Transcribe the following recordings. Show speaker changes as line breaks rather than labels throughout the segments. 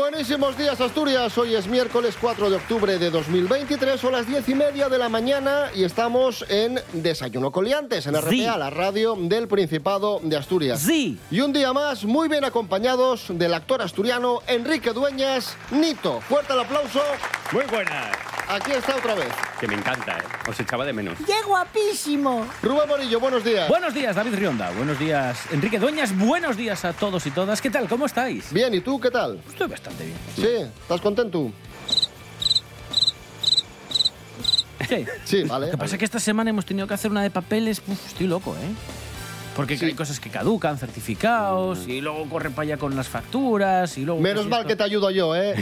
Buenísimos días Asturias, hoy es miércoles 4 de octubre de 2023, son las 10 y media de la mañana y estamos en Desayuno Coliantes, en RPA,
Sí.
la radio del Principado de Asturias.
Sí.
Y un día más, muy bien acompañados del actor asturiano Enrique Dueñas, Nito. Fuerte el aplauso,
Muy buenas.
aquí está otra vez.
Que me encanta, ¿eh? Os echaba de menos.
¡Qué guapísimo!
Rubén Morillo, buenos días.
Buenos días, David Rionda. Buenos días, Enrique Dueñas. Buenos días a todos y todas. ¿Qué tal? ¿Cómo estáis?
Bien, ¿y tú qué tal?
Estoy bastante bien.
Sí, ¿estás contento?
Sí.
Sí, vale.
Lo que pasa es que esta semana hemos tenido que hacer una de papeles. Uf, estoy loco, ¿eh? Porque
Sí.
hay cosas que caducan, certificados, y luego corre para allá con las facturas, y luego...
Menos mal
esto-
que te ayudo yo, ¿eh?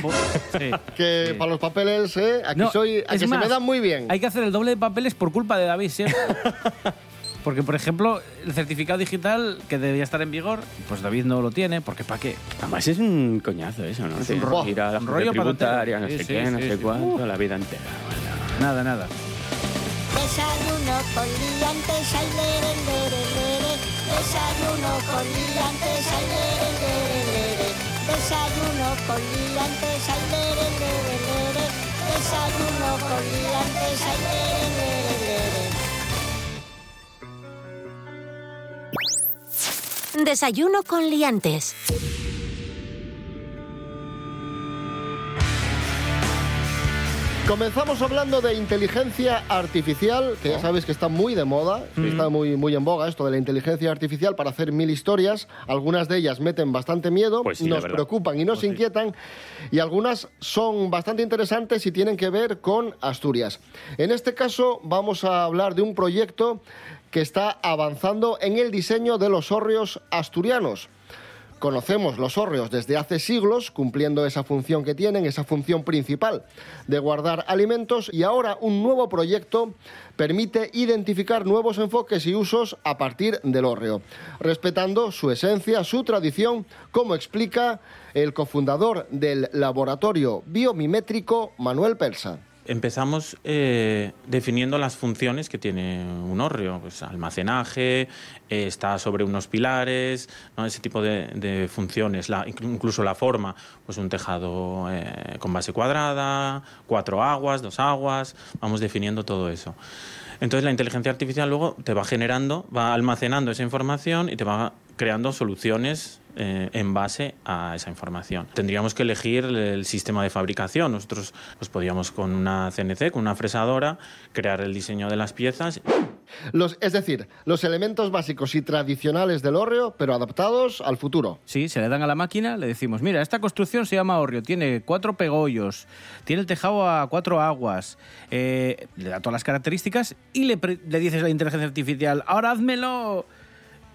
Sí.
Que
Sí.
para los papeles, ¿eh? Aquí
No,
soy, a
es
que se me dan muy bien.
Hay que hacer el doble de papeles por culpa de David siempre. Porque, por ejemplo, el certificado digital que debía estar en vigor, pues David no lo tiene, porque ¿para qué?
Además es un coñazo eso, ¿no?
Es
Sí.
un ro-
Ir a la
un rollo
tributaria, no
patentero.
sé
Sí,
qué,
sí,
no
sí,
sé
sí.
cuánto,
Uh.
la vida entera.
Nada, nada.
Desayuno con liantes, ay, lere, lere, lere. Desayuno con liantes, ay, lere. Desayuno con liantes, ay, lere. Desayuno con liantes, ay, lere.
Desayuno con Liantes.
Comenzamos hablando de inteligencia artificial, que
Oh.
ya sabéis que está muy de moda,
Mm.
está muy, muy en boga esto de la inteligencia artificial para hacer mil historias. Algunas de ellas meten bastante miedo,
Pues sí,
nos preocupan y nos
Pues sí.
inquietan, y algunas son bastante interesantes y tienen que ver con Asturias. En este caso vamos a hablar de un proyecto que está avanzando en el diseño de los hórreos asturianos. Conocemos los hórreos desde hace siglos, cumpliendo esa función que tienen, esa función principal de guardar alimentos, y ahora un nuevo proyecto permite identificar nuevos enfoques y usos a partir del hórreo, respetando su esencia, su tradición, como explica el cofundador del laboratorio biomimétrico Manuel Persa.
Empezamos eh, definiendo las funciones que tiene un hórreo, pues almacenaje, eh, está sobre unos pilares, ¿no? ese tipo de, funciones, la- inclu- incluso la forma, pues un tejado eh, con base cuadrada, cuatro aguas, dos aguas, vamos definiendo todo eso. Entonces la inteligencia artificial luego te va generando, va almacenando esa información y te va creando soluciones eh, en base a esa información. Tendríamos que elegir el sistema de fabricación. Nosotros pues, podríamos con una CNC, con una fresadora, crear el diseño de las piezas.
Los, es decir, los elementos básicos y tradicionales del hórreo, pero adaptados al futuro.
Sí, se le dan a la máquina, le decimos, mira, esta construcción se llama hórreo, tiene cuatro pegollos, tiene el tejado a cuatro aguas, eh, le da todas las características y le, le dices a la inteligencia artificial, ahora házmelo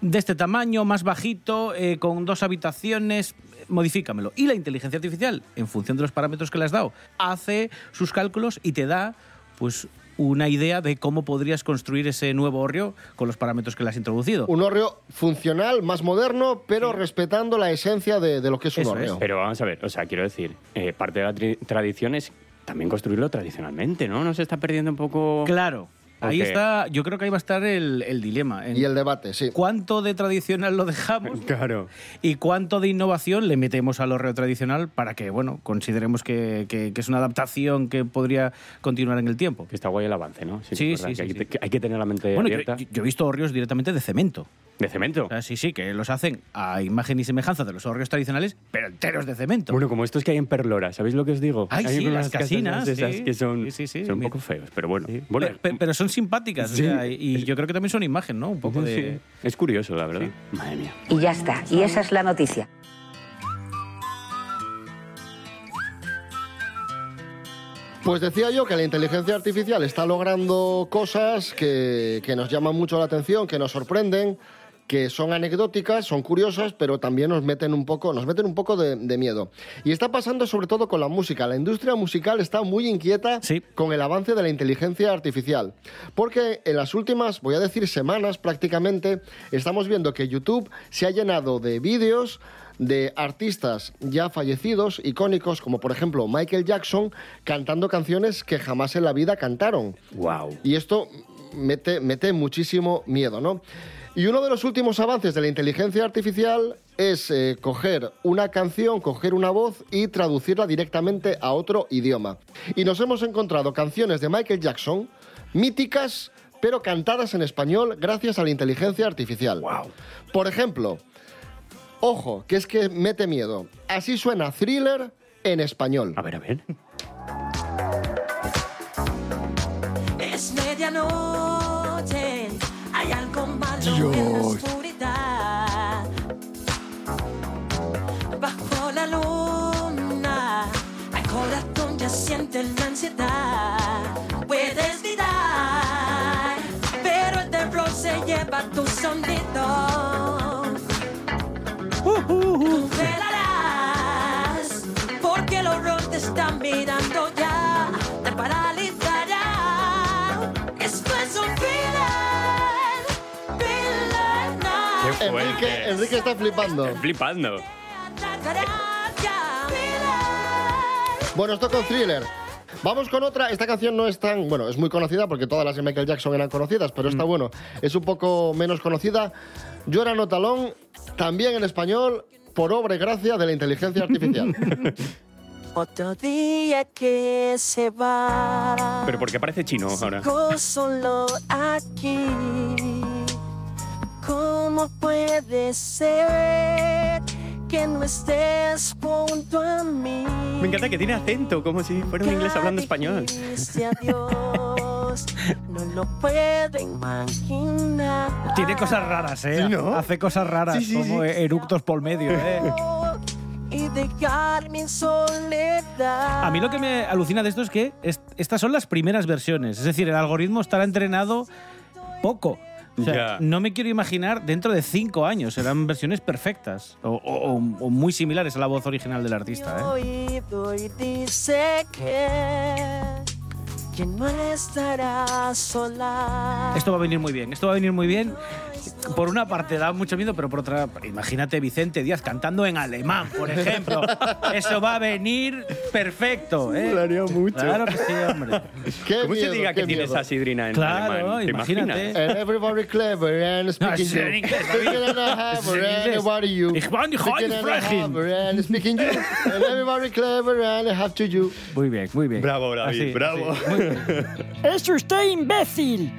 de este tamaño, más bajito, eh, con dos habitaciones, modifícamelo. Y la inteligencia artificial, en función de los parámetros que le has dado, hace sus cálculos y te da, pues, una idea de cómo podrías construir ese nuevo hórreo con los parámetros que le has introducido.
Un hórreo funcional, más moderno, pero respetando la esencia de, de lo que es un
Eso es.
Pero vamos a ver, o sea, quiero decir, eh, parte de la tri- tradición es también construirlo tradicionalmente, ¿no? ¿No se está perdiendo un poco...?
Claro. Ahí está, yo creo que ahí va a estar el, el dilema. en
Y el debate, sí.
¿Cuánto de tradicional lo dejamos?
Claro.
¿Y cuánto de innovación le metemos al hórreo tradicional para que, bueno, consideremos que, que- que es una adaptación que podría continuar en el tiempo?
Que está guay el avance, ¿no?
Sí,
verdad
sí,
que
sí,
hay,
sí.
que- que hay que tener la mente
Bueno, yo,
abierta.
yo- yo he visto hórreos directamente de cemento.
¿De cemento?
O sea, sí, sí, que los hacen a imagen y semejanza de los hórreos tradicionales, pero enteros de cemento.
Bueno, como estos que hay en Perlora, ¿sabéis lo que os digo?
Ay,
Hay
sí,
unas
las
casas
casinas,
esas
sí.
que son,
Sí, sí, sí,
son un poco feos, pero bueno. bueno
Pe- pe- pero son simpáticas, o sea, y, yo creo que también son imagen, ¿no? Un poco de...
sí, es curioso, la verdad. Madre mía.
Y ya está. Y esa es la noticia.
Pues decía yo que la inteligencia artificial está logrando cosas que, que nos llaman mucho la atención, que nos sorprenden, que son anecdóticas, son curiosas, pero también nos meten un poco, nos meten un poco de, de miedo. Y está pasando sobre todo con la música. La industria musical está muy inquieta
Sí.
con el avance de la inteligencia artificial. Porque en las últimas, voy a decir semanas prácticamente, estamos viendo que YouTube se ha llenado de vídeos de artistas ya fallecidos, icónicos, como por ejemplo Michael Jackson, cantando canciones que jamás en la vida cantaron.
Wow.
Y esto mete, mete muchísimo miedo, ¿no? Y uno de los últimos avances de la inteligencia artificial es eh, coger una canción, coger una voz y traducirla directamente a otro idioma. Y nos hemos encontrado canciones de Michael Jackson, míticas, pero cantadas en español gracias a la inteligencia artificial. Por ejemplo, ojo, que es que mete miedo. Así suena thriller en español.
A ver, a ver.
Oscuridad. Bajo la luna, el corazón ya siente la ansiedad. Puedes gritar, pero el terror se lleva tu sonido. Congelarás, porque el horror te está mirando ya,
Enrique está flipando.
Flipando.
Ya. Thriller.
Bueno, esto con thriller. Vamos con otra. Esta canción no es tan. Bueno, es muy conocida porque todas las de Michael Jackson eran conocidas, pero esta, bueno, es un poco menos conocida. Yo era Notalón, también en español, por obra y gracia de la inteligencia artificial.
Otro día que se va.
Pero ¿por qué parece chino ahora?
Sigo solo aquí. ¿Cómo puede ser que no estés junto a mí?
Me encanta que tiene acento, como si fuera un inglés hablando español.
Adiós, no lo puedo imaginar.
Tiene cosas raras, ¿eh?
Sí, ¿no?
Hace cosas raras,
Sí, sí,
como eructos por medio, ¿eh?
Y dejarme en soledad.
A mí lo que me alucina de esto es que est- estas son las primeras versiones. Es decir, el algoritmo estará entrenado poco. O sea,
Ya.
no me quiero imaginar dentro de cinco años. Serán versiones perfectas o, o- o- o muy similares a la voz original del artista. ¿eh?
oído y dice que, que no estará sola.
Esto va a venir muy bien. Esto va a venir muy bien. Por una parte da mucho miedo, pero por otra, imagínate Vicente Díaz cantando en alemán, por ejemplo. Eso va a venir perfecto. ¿eh?
Molaría mucho.
Claro que sí, hombre.
Qué
¿Cómo se
miedo,
diga
qué
que tienes a Sidrina en
Claro,
alemán? ¿Te
imagínate.
And everybody clever and speaking
es en
you. Speaking and a and everybody you.
Ich bin
Speaking and a speaking you. And everybody clever and I have to you.
Muy bien, muy bien.
Bravo, David,
Así,
bravo.
así. Muy bien.
¡Es usted imbécil!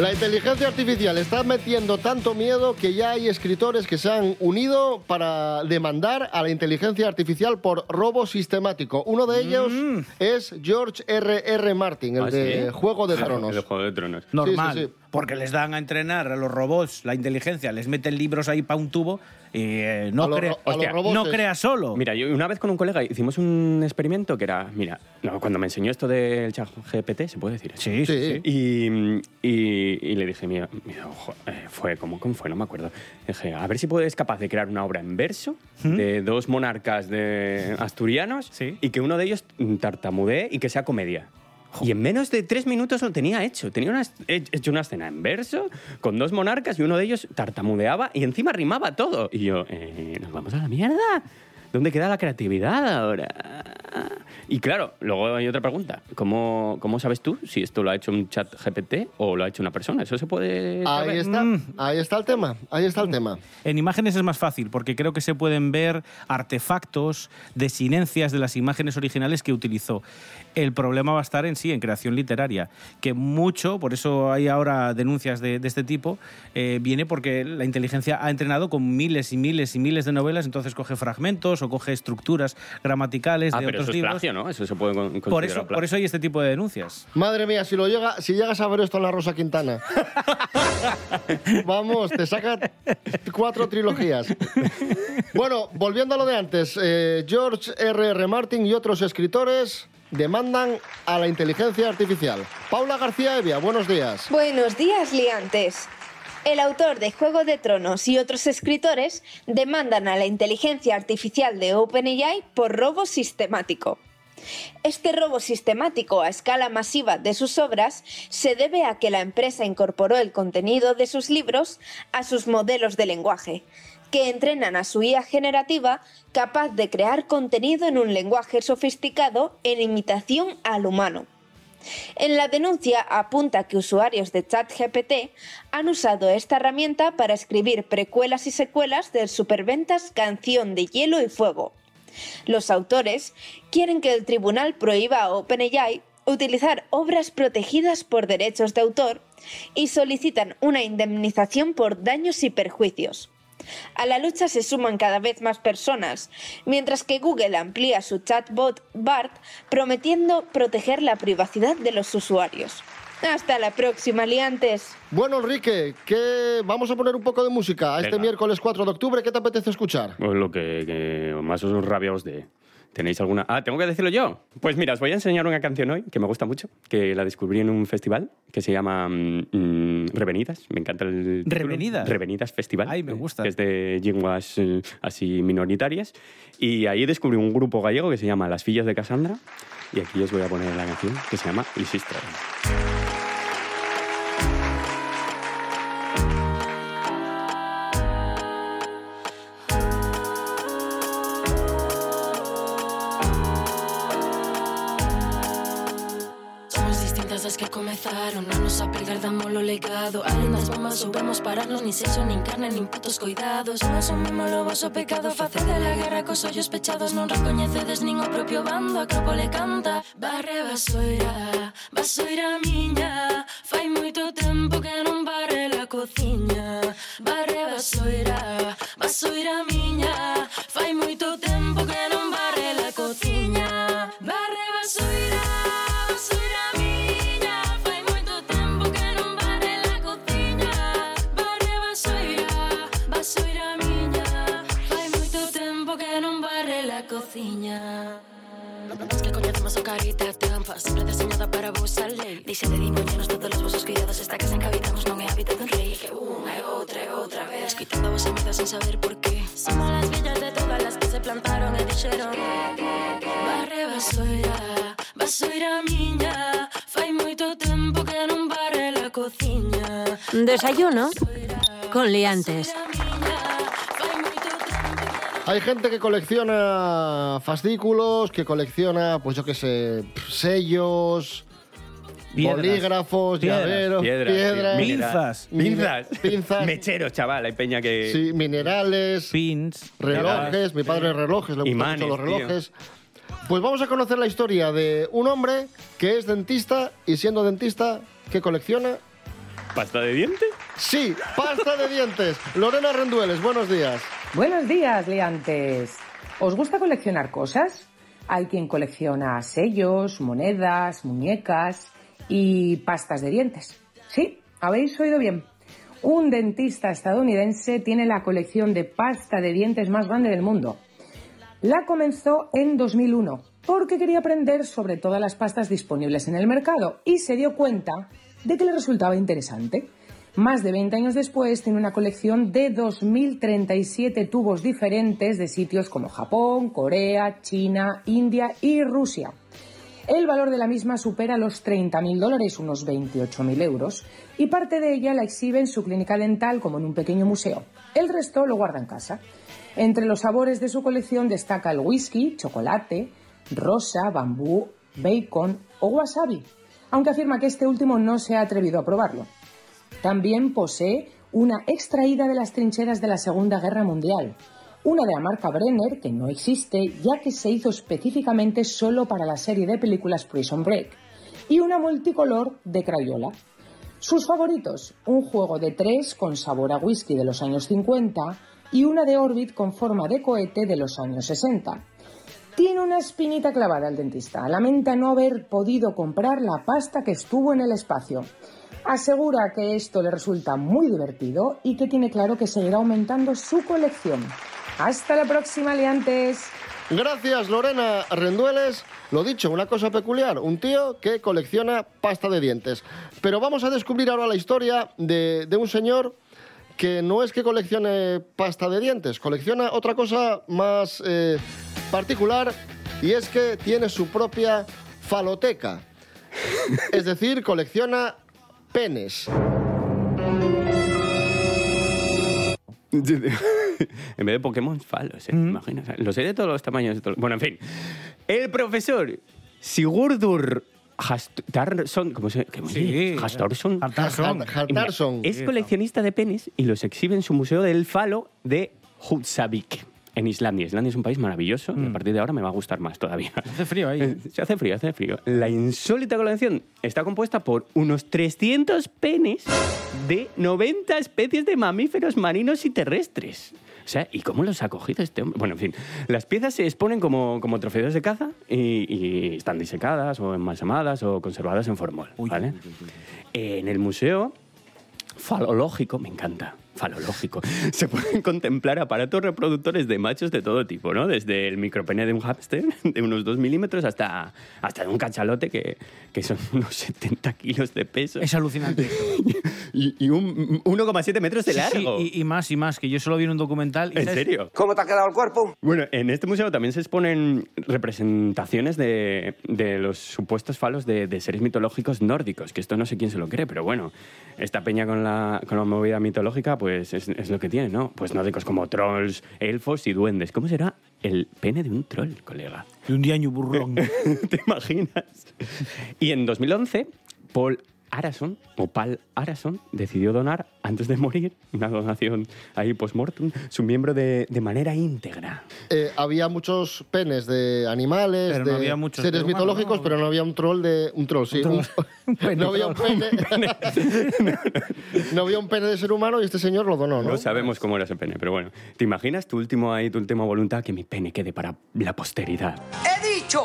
La inteligencia artificial está metiendo tanto miedo que ya hay escritores que se han unido para demandar a la inteligencia artificial por robo sistemático. Uno de ellos es George R. R. Martin, el
¿Ah,
de
sí?
Juego de Tronos.
El Juego de Tronos.
Normal.
Sí, sí, sí.
Porque les dan a entrenar a los robots la inteligencia, les meten libros ahí para un tubo y eh, no,
A los
crea, Hostia, no crea solo.
Mira, yo una vez con un colega hicimos un experimento que era, mira, no, cuando me enseñó esto del chat GPT, ¿se puede decir? eso?
sí, sí,
Sí.
sí.
Y, y- y le dije, mira, mira, ojo, eh, fue como cómo fue, no me acuerdo. Dije, a ver si puedes capaz de crear una obra en verso de dos monarcas de asturianos
Sí.
y que uno de ellos tartamudee y que sea comedia. Y en menos de tres minutos lo tenía hecho. Tenía hecho una escena en verso con dos monarcas y uno de ellos tartamudeaba y encima rimaba todo. Y yo, eh, ¿nos vamos a la mierda? ¿Dónde queda la creatividad ahora? Y claro, luego hay otra pregunta. ¿Cómo, cómo sabes tú si esto lo ha hecho un chat GPT o lo ha hecho una persona? ¿Eso se puede saber?
Ahí está, ahí está el tema, ahí está el tema.
En imágenes es más fácil porque creo que se pueden ver artefactos, desinencias de las imágenes originales que utilizó. El problema va a estar en sí, en creación literaria, que mucho, por eso hay ahora denuncias de, de este tipo, eh, viene porque la inteligencia ha entrenado con miles y miles y miles de novelas, entonces coge fragmentos o coge estructuras gramaticales
Ah,
de
pero
otros
eso es
libros.
plagio, ¿no? Eso se puede con-
Por eso,
plagio.
por eso hay este tipo de denuncias.
Madre mía, si, lo llega, si llegas a ver esto en la Rosa Quintana. Vamos, te saca cuatro trilogías. Bueno, volviendo a lo de antes, eh, George R. R. Martin y otros escritores demandan a la inteligencia artificial. Paula García Evia, buenos días.
Buenos días, liantes. El autor de Juego de Tronos y otros escritores demandan a la inteligencia artificial de OpenAI por robo sistemático. Este robo sistemático a escala masiva de sus obras se debe a que la empresa incorporó el contenido de sus libros a sus modelos de lenguaje, que entrenan a su IA generativa capaz de crear contenido en un lenguaje sofisticado en imitación al humano. En la denuncia apunta que usuarios de ChatGPT han usado esta herramienta para escribir precuelas y secuelas del superventas Canción de Hielo y Fuego. Los autores quieren que el tribunal prohíba a OpenAI utilizar obras protegidas por derechos de autor y solicitan una indemnización por daños y perjuicios. A la lucha se suman cada vez más personas, mientras que Google amplía su chatbot BART prometiendo proteger la privacidad de los usuarios. Hasta la próxima, liantes.
Bueno, Enrique, que vamos a poner un poco de música a este
Venga.
miércoles 4 de octubre. ¿Qué te apetece escuchar?
Pues lo que, que más os rabia os dé. ¿Tenéis alguna...? Ah, ¿tengo que decirlo yo? Pues mira, os voy a enseñar una canción hoy que me gusta mucho, que la descubrí en un festival que se llama mm, mm, Revenidas. Me encanta el título.
¿Revenidas?
Revenidas Festival.
Ay, me gusta.
Que es de lenguas eh, así minoritarias. Y ahí descubrí un grupo gallego que se llama Las Fillas de Casandra. Y aquí os voy a poner la canción que se llama Lisistra.
pecado Almas, bombas soubemos pararnos Nin sexo, nin carne, nin putos cuidados. Non asumimos o vosso pecado Facede la guerra cos ollos pechados Non recoñecedes nin o propio bando A Acrópole canta. Barre basoira, basoira miña Fai moito tempo que non barre la cociña. Barre basoira, basoira miña Fai moito tempo que non barre carita tampa Sempre deseñada para vos a lei Dixe de dimoñenos todos os vosos cuidados Esta casa en que habitamos non é hábitat dun rei Que unha e outra e outra vez Escoitando a vosa mesa sin saber por qué. Somos las villas de todas las que se plantaron e dixeron Barre vasoira, vasoira miña. Fai moito tempo que non barre la cociña
Desayuno con liantes.
Hay gente que colecciona fascículos, que colecciona, pues yo qué sé, sellos,
Piedras.
bolígrafos,
Piedras.
llaveros,
Piedras,
piedras.
Pinzas.
Pinzas.
pinzas,
Mecheros, chaval. Hay peña que...
sí, minerales,
Pins.
relojes. Mi padre relojes, le gustan mucho los
tío.
relojes. Pues vamos a conocer la historia de un hombre que es dentista y siendo dentista, que colecciona,
¿Pasta de diente?
sí, pasta de dientes. Lorena Rendueles, buenos días.
Buenos días, liantes. ¿Os gusta coleccionar cosas? Hay quien colecciona sellos, monedas, muñecas y pastas de dientes. Sí, habéis oído bien. Un dentista estadounidense tiene la colección de pasta de dientes más grande del mundo. La comenzó en 2001 porque quería aprender sobre todas las pastas disponibles en el mercado y se dio cuenta de que le resultaba interesante. Más de 20 años después tiene una colección de 2.037 tubos diferentes de sitios como Japón, Corea, China, India y Rusia. El valor de la misma supera los 30.000 dólares, unos 28.000 euros, y parte de ella la exhibe en su clínica dental como en un pequeño museo. El resto lo guarda en casa. Entre los sabores de su colección destaca el whisky, chocolate, rosa, bambú, bacon o wasabi, aunque afirma que este último no se ha atrevido a probarlo. También posee una extraída de las trincheras de la Segunda Guerra Mundial, una de la marca Brenner que no existe ya que se hizo específicamente solo para la serie de películas Prison Break, y una multicolor de Crayola. Sus favoritos, un juego de tres con sabor a whisky de los años 50 y una de Orbit con forma de cohete de los años 60. Tiene una espinita clavada al dentista. Lamenta no haber podido comprar la pasta que estuvo en el espacio. Asegura que esto le resulta muy divertido y que tiene claro que seguirá aumentando su colección. Hasta la próxima, liantes.
Gracias, Lorena Rendueles. Lo dicho, una cosa peculiar, un tío que colecciona pasta de dientes. Pero vamos a descubrir ahora la historia de, de un señor que no es que coleccione pasta de dientes, colecciona otra cosa más eh, particular Y es que tiene su propia faloteca. Es decir, colecciona penes.
en vez de Pokémon, falos, ¿eh? Imagina, o sea, los hay de todos los tamaños. de todos- Bueno, en fin. El profesor Sigurdur Hastarson, ¿cómo se llama?
Sí.
Hastarson.
Hartarson.
Hartarson.
Es coleccionista de penes y los exhibe en su museo del falo de Hutsavik, en Islandia. Islandia es un país maravilloso y a partir de ahora me va a gustar más todavía.
Hace frío ahí.
Se hace frío, hace frío. La insólita colección está compuesta por unos 300 penes de 90 especies de mamíferos marinos y terrestres. O sea, ¿y cómo los ha cogido este hombre? Bueno, en fin, las piezas se exponen como, como trofeos de caza y, y están disecadas o embalsamadas o conservadas en formol, ¿vale? En el museo falológico, me encanta, falológico, se pueden contemplar aparatos reproductores de machos de todo tipo, ¿no? Desde el micropene de un hámster de unos 2 milímetros hasta, hasta de un cachalote que, que son unos 70 kilos de peso.
Es alucinante.
y, y un 1,7 metros de
Sí, sí,
largo.
y, y más y más, que yo solo vi en un documental. y
¿En
¿sabes?
serio? ¿Cómo te ha quedado el cuerpo? Bueno, en este museo también se exponen representaciones de, de los supuestos falos de, de seres mitológicos nórdicos, que esto no sé quién se lo cree, pero bueno, esta peña con la, con la movida mitológica, pues es, es lo que tiene, ¿no? Pues nórdicos como trolls, elfos y duendes. ¿Cómo será el pene de un troll, colega?
De un diaño burrón.
¿Te imaginas? Y en 2011, Paul Arason, o Paul Arason, decidió donar, antes de morir, una donación ahí post-mortem, su miembro de, de manera íntegra.
Eh, había muchos penes de animales,
Pero no
de
había muchos
seres
humanos,
mitológicos,
¿no?
pero no había un troll de un troll, sí.
Un
un-
pene
no había un pene. no había un pene de ser humano y este señor lo donó, ¿no?
No sabemos cómo era ese pene, pero bueno. ¿Te imaginas tu último ahí, tu última voluntad, que mi pene quede para la posteridad?
¡He dicho!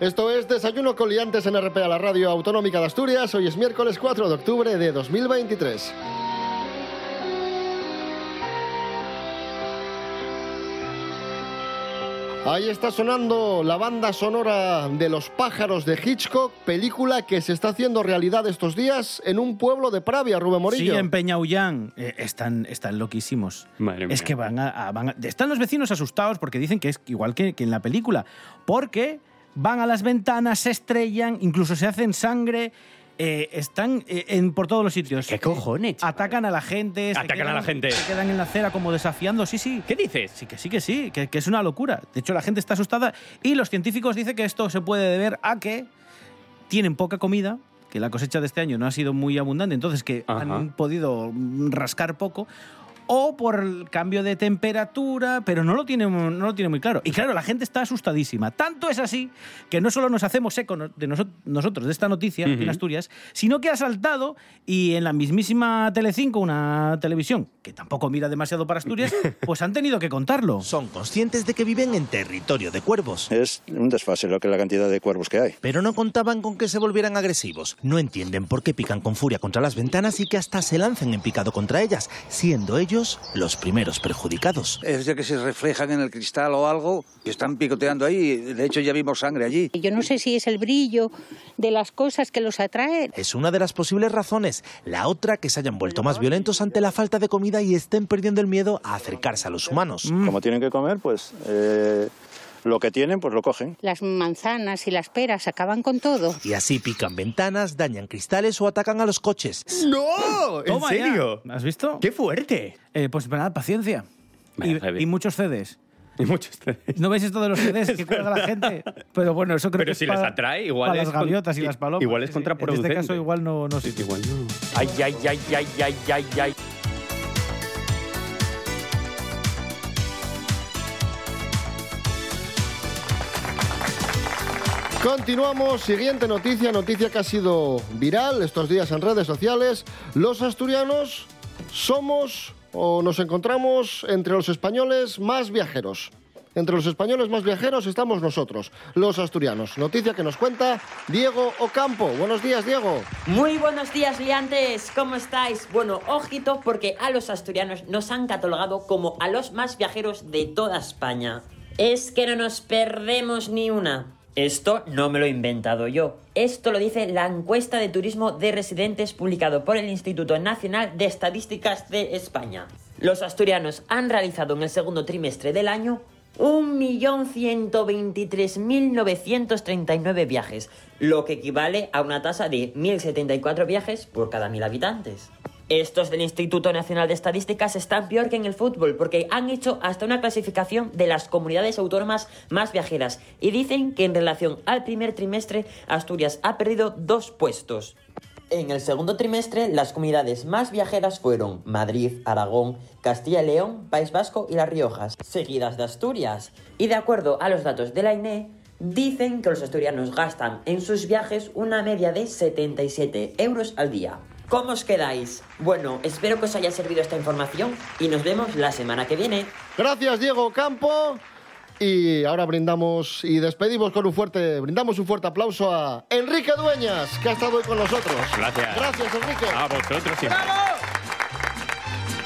Esto es Desayuno con Liantes en RPA, la radio autonómica de Asturias. Hoy es miércoles 4 de octubre de 2023. Ahí está sonando la banda sonora de Los pájaros de Hitchcock, película que se está haciendo realidad estos días en un pueblo de Pravia, Rubén Morillo.
Sí, en Peñaullán. Eh, están, están loquísimos.
Madre
Es
mía.
que van a, a- van a- Están los vecinos asustados porque dicen que es igual que, que en la película. Porque van a las ventanas, se estrellan, incluso se hacen sangre. eh, están eh, en, por todos los sitios.
¿Qué cojones?
Atacan a la gente. se
Atacan a
quedan-
la gente.
Se quedan en la acera como desafiando. Sí, sí.
¿Qué dices?
Sí, que sí, que sí. Que, que es una locura. De hecho, la gente está asustada. Y los científicos dicen que esto se puede deber a que tienen poca comida, que la cosecha de este año no ha sido muy abundante, entonces que
Ajá.
han podido rascar poco. O por el cambio de temperatura, pero no lo, tiene, no lo tiene muy claro. Y claro, la gente está asustadísima. Tanto es así que no solo nos hacemos eco de noso- nosotros de esta noticia en
Ujú.
Asturias, sino que ha saltado y en la mismísima Telecinco, una televisión que tampoco mira demasiado para Asturias, pues han tenido que contarlo.
Son conscientes de que viven en territorio de cuervos.
Es un desfase lo que la cantidad de cuervos que hay.
Pero no contaban con que se volvieran agresivos. No entienden por qué pican con furia contra las ventanas y que hasta se lancen en picado contra ellas, siendo ellos los primeros perjudicados.
Es de que se reflejan en el cristal o algo y están picoteando ahí. De hecho, ya vimos sangre allí.
Yo no sé si es el brillo de las cosas que los atrae.
Es una de las posibles razones. La otra, que se hayan vuelto más violentos ante la falta de comida y estén perdiendo el miedo a acercarse a los humanos.
Como tienen que comer, pues eh, lo que tienen, pues lo cogen.
Las manzanas y las peras acaban con todo.
Y así pican ventanas, dañan cristales o atacan a los coches.
¡No! ¿En
Toma ya.
serio?
¿Has visto?
¡Qué fuerte!
Eh, pues nada, paciencia. Y, y muchos CDs.
Y muchos
¿No veis esto de los CDs que cuelga la gente? Pero bueno, eso creo
Pero
que es
si les
para-
atrae, igual
para
es
las
con-
gaviotas y las palomas.
igual es
Sí, sí.
contraproducente.
En este caso igual no, no sé.
Igual no.
Ay, ay, ay, ay, ay, ay, ay.
Continuamos, siguiente noticia, noticia que ha sido viral estos días en redes sociales. Los asturianos somos o nos encontramos entre los españoles más viajeros. Entre los españoles más viajeros estamos nosotros, los asturianos. Noticia que nos cuenta Diego Ocampo. Buenos días, Diego.
Muy buenos días, liantes. ¿Cómo estáis? Bueno, ojito porque a los asturianos nos han catalogado como a los más viajeros de toda España. Es que no nos perdemos ni una. Esto no me lo he inventado yo. Esto lo dice la encuesta de turismo de residentes publicado por el Instituto Nacional de Estadísticas de España. Los asturianos han realizado en el segundo trimestre del año 1.123.939 viajes, lo que equivale a una tasa de 1.074 viajes por cada 1.000 habitantes. Estos del Instituto Nacional de Estadísticas están peor que en el fútbol porque han hecho hasta una clasificación de las comunidades autónomas más viajeras y dicen que en relación al primer trimestre Asturias ha perdido dos puestos. En el segundo trimestre, las comunidades más viajeras fueron Madrid, Aragón, Castilla y León, País Vasco y Las Riojas, seguidas de Asturias. Y de acuerdo a los datos de la INE, dicen que los asturianos gastan en sus viajes una media de 77 euros al día. ¿Cómo os quedáis? Bueno, espero que os haya servido esta información y nos vemos la semana que viene.
Gracias, Diego Campo. Y ahora brindamos y despedimos con un fuerte, brindamos un fuerte aplauso a Enrique Dueñas, que ha estado hoy con nosotros.
Gracias.
Gracias, Enrique.
A vosotros siempre.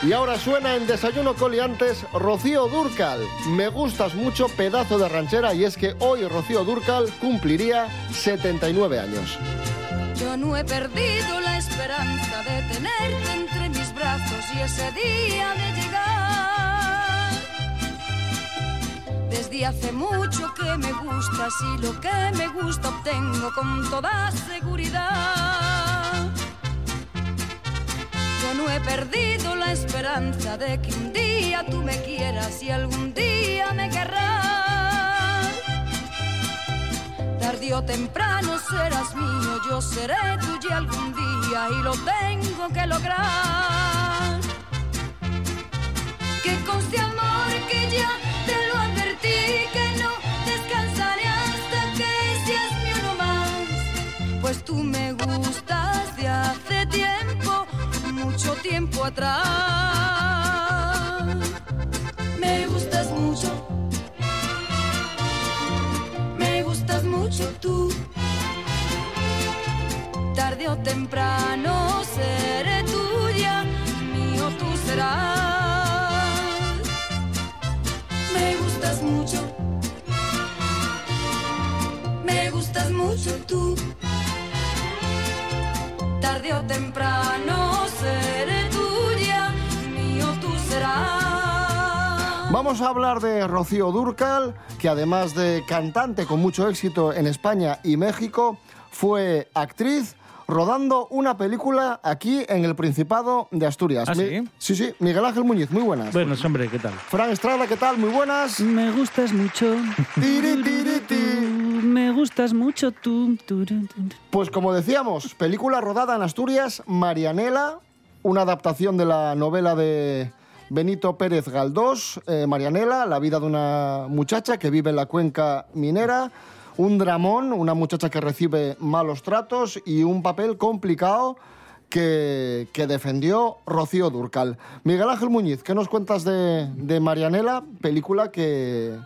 Y ahora suena en Desayuno Coliantes Rocío Durcal. Me gustas mucho, pedazo de ranchera, y es que hoy Rocío Durcal cumpliría 79 años.
Yo no he perdido la esperanza de tenerte entre mis brazos y ese día de llegar. Desde hace mucho que me gustas y lo que me gusta obtengo con toda seguridad. Yo no he perdido la esperanza de que un día tú me quieras y algún día o temprano serás mío, yo seré tuya algún día y lo tengo que lograr. Que conste amor que ya te lo advertí, que no descansaré hasta que seas mi uno más. Pues tú me gustas de hace tiempo, mucho tiempo atrás. Tú. Tarde o temprano seré tuya, mío tú serás.
Vamos a hablar de Rocío Durcal, que además de cantante con mucho éxito en España y México, fue actriz rodando una película aquí en el Principado de Asturias.
¿Ah,
Mi-
sí?
Sí, sí. Miguel Ángel Muñiz, muy buenas.
Bueno, hombre, ¿qué tal?
Fran Estrada, ¿qué tal? Muy buenas.
Me gustas mucho. Me gustas mucho tú.
Pues como decíamos, película rodada en Asturias, Marianela, una adaptación de la novela de Benito Pérez Galdós, eh, Marianela, la vida de una muchacha que vive en la cuenca minera, un dramón, una muchacha que recibe malos tratos y un papel complicado que, defendió Rocío Durcal. Miguel Ángel Muñiz, ¿qué nos cuentas de Marianela? Película que,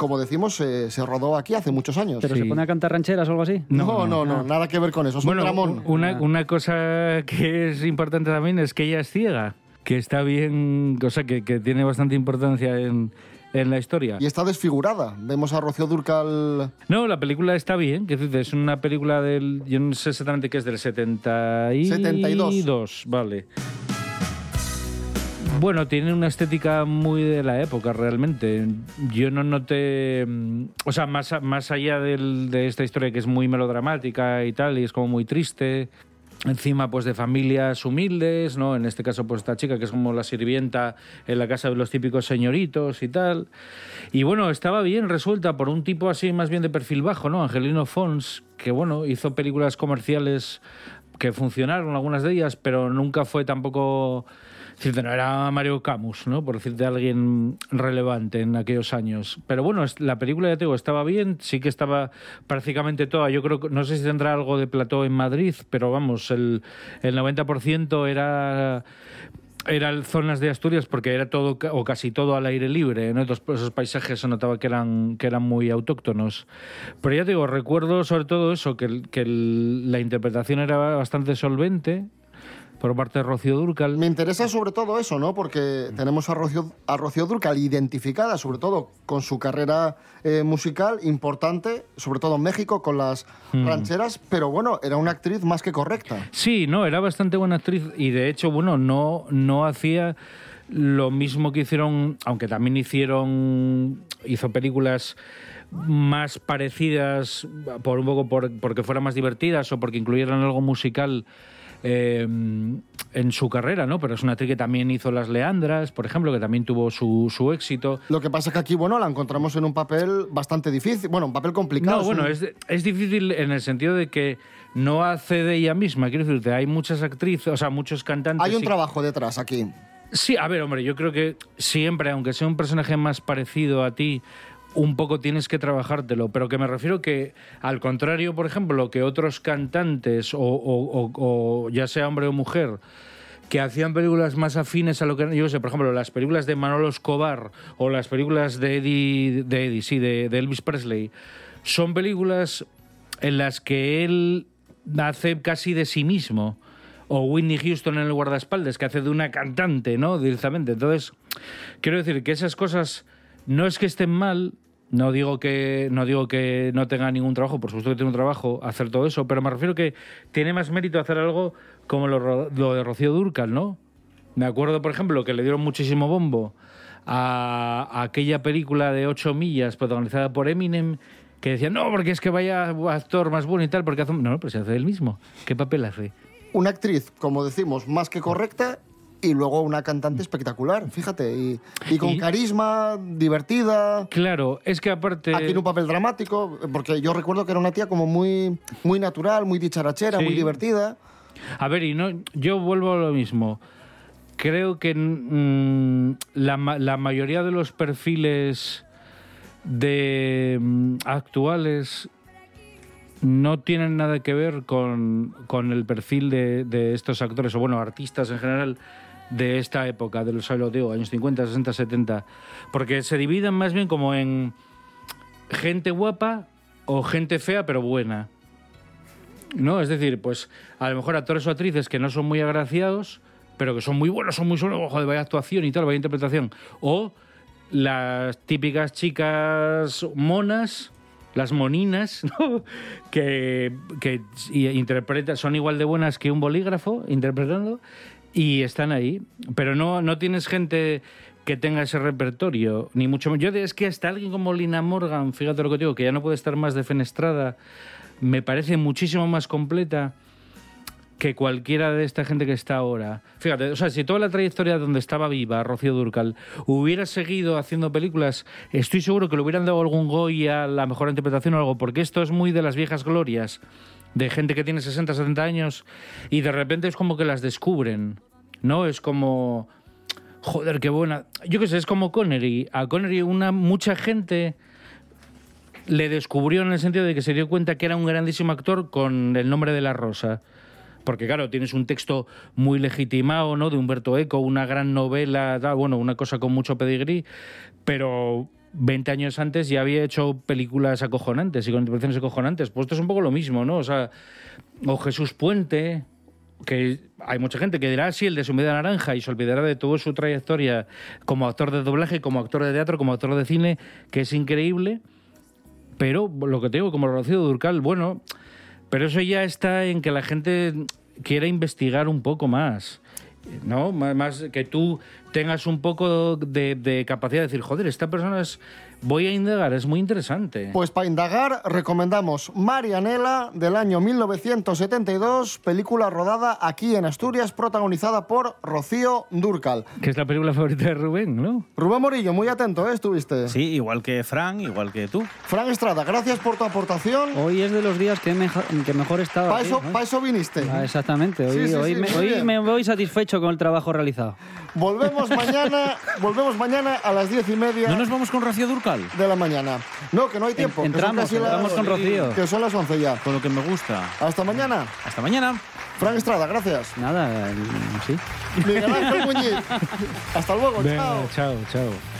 como decimos, se, se rodó aquí hace muchos años.
¿Pero se pone a cantar rancheras o algo así?
No, no, no, nada que ver con eso. Es
Bueno,
un dramón.
una, una cosa que es importante también es que ella es ciega, que está bien, o sea, que, que tiene bastante importancia en, en la historia.
Y está desfigurada. Vemos a Rocío Durcal.
No, la película está bien, que es es una película del, yo no sé exactamente qué es, del 72.
72.
vale. Bueno, tiene una estética muy de la época, realmente. Yo no noté. mm, O sea, más, más allá de esta historia que es muy melodramática y tal, y es como muy triste. Encima, pues de familias humildes, ¿no? En este caso, pues esta chica que es como la sirvienta en la casa de los típicos señoritos y tal. Y bueno, estaba bien resuelta por un tipo así, más bien de perfil bajo, ¿no? Angelino Fons, que bueno, hizo películas comerciales que funcionaron, algunas de ellas, pero nunca fue tampoco. No era Mario Camus, ¿no? Por decirte alguien relevante en aquellos años. Pero bueno, la película, ya te digo, estaba bien, sí que estaba prácticamente toda. Yo creo que, no sé si tendrá algo de plató en Madrid, pero vamos, el, el 90% era eran zonas de Asturias porque era todo o casi todo al aire libre, ¿no? Pues, esos paisajes se notaba que eran que eran muy autóctonos. Pero ya te digo, recuerdo sobre todo eso que, que la interpretación era bastante solvente por parte de Rocío Durcal.
Me interesa sobre todo eso, ¿no? Porque tenemos a Rocío, a Rocío Durcal identificada, sobre todo con su carrera eh, musical importante, sobre todo en México, con las
Mm.
rancheras, pero bueno, era una actriz más que correcta.
Sí, no, era bastante buena actriz y de hecho, bueno, no, no hacía lo mismo que hicieron, aunque también hicieron, hizo películas más parecidas, por un poco por- porque fueran más divertidas o porque incluyeran algo musical eh, en su carrera, ¿no? Pero es una actriz que también hizo Las Leandras, por ejemplo, que también tuvo su, su éxito.
Lo que pasa es que aquí, bueno, la encontramos en un papel bastante difícil, bueno, un papel complicado.
No, bueno, es, es difícil en el sentido de que no hace de ella misma. Quiero decirte, hay muchas actrices, o sea, muchos cantantes.
Hay un
y-
trabajo detrás aquí.
Sí, a ver, hombre, yo creo que siempre, aunque sea un personaje más parecido a ti, un poco tienes que trabajártelo, pero que me refiero que, al contrario, por ejemplo, que otros cantantes, o, o- o- ya sea hombre o mujer, que hacían películas más afines a lo que... Yo sé, por ejemplo, las películas de Manolo Escobar o las películas de Eddie, de Eddie sí, de, de Elvis Presley, son películas en las que él hace casi de sí mismo. O Whitney Houston en el guardaespaldas, que hace de una cantante, ¿no? Directamente. Entonces, quiero decir que esas cosas no es que estén mal, no digo que no digo que no tenga ningún trabajo, por supuesto que tiene un trabajo hacer todo eso, pero me refiero que tiene más mérito hacer algo como lo, de Rocío Durcal, ¿no? Me acuerdo, por ejemplo, que le dieron muchísimo bombo a, aquella película de ocho millas protagonizada por Eminem que decían, no, porque es que vaya actor más bueno y tal, porque hace... un-". No, no, pero se hace él mismo. ¿Qué papel hace?
Una actriz, como decimos, más que correcta y luego una cantante espectacular, fíjate, y, y con
Y-
carisma, divertida.
Claro, es que aparte...
Aquí en un papel dramático, porque yo recuerdo que era una tía como muy, muy natural, muy dicharachera,
Sí.
muy divertida.
A ver, y no, yo vuelvo a lo mismo. Creo que mm, la, la mayoría de los perfiles de mm, actuales no tienen nada que ver con, con el perfil de, de estos actores, o bueno, artistas en general de esta época, de los lo digo, años 50, 60, 70, porque se dividen más bien como en gente guapa o gente fea pero buena. ¿no? Es decir, pues a lo mejor actores o actrices que no son muy agraciados, pero que son muy buenos, son muy solos, joder, vaya actuación y tal, vaya interpretación. O las típicas chicas monas, las moninas, ¿no? que, que interpretan, son igual de buenas que un bolígrafo interpretando y están ahí. Pero no, no tienes gente que tenga ese repertorio, ni mucho menos. Es que hasta alguien como Lina Morgan, fíjate lo que digo, que ya no puede estar más defenestrada, me parece muchísimo más completa que cualquiera de esta gente que está ahora. Fíjate, o sea, si toda la trayectoria donde estaba viva Rocío Durcal hubiera seguido haciendo películas, estoy seguro que le hubieran dado algún Goya, la mejor interpretación o algo, porque esto es muy de las viejas glorias, de gente que tiene 60, 70 años y de repente es como que las descubren, ¿no? Es como... Joder, qué buena. Yo qué sé, es como Connery. A Connery una mucha gente le descubrió en el sentido de que se dio cuenta que era un grandísimo actor con el nombre de la rosa. Porque claro, tienes un texto muy legitimado, ¿no? De Humberto Eco, una gran novela, bueno, una cosa con mucho pedigrí, pero 20 años antes ya había hecho películas acojonantes y con interpretaciones acojonantes. Pues esto es un poco lo mismo, ¿no? O sea, o Jesús Puente, que hay mucha gente que dirá "Ah, sí el de su media naranja y se olvidará de toda su trayectoria como actor de doblaje, como actor de teatro, como actor de cine, que es increíble. Pero lo que te digo, como Rocío Durcal, bueno, pero eso ya está en que la gente quiera investigar un poco más. ¿No? Má- Más que tú tengas un poco de, de capacidad de decir, joder, esta persona es. Voy a indagar, es muy interesante.
Pues para indagar, recomendamos Marianela del año 1972, película rodada aquí en Asturias, protagonizada por Rocío Durcal.
Que es la película favorita de Rubén, ¿no?
Rubén Morillo, muy atento, ¿eh? Estuviste.
Sí, igual que Fran, igual que tú.
Fran Estrada, gracias por tu aportación.
Hoy es de los días que, mejor estaba.
Para
aquí,
eso,
¿no?
pa' eso viniste.
Ah, exactamente. Hoy,
Sí, sí,
hoy
sí,
me, hoy me voy satisfecho con el trabajo realizado.
Volvemos mañana, volvemos mañana a las diez y media.
¿No nos vamos con Rocío Durcal?
De la mañana. No, que no hay tiempo.
entramos, entramos
las-
con Rocío.
Que son las 11 ya.
Con lo que me gusta.
Hasta mañana.
Hasta mañana.
Fran Estrada, gracias.
Nada, el- sí.
Miguel Ángel Muñiz. Hasta luego,
Venga,
chao.
chao, chao.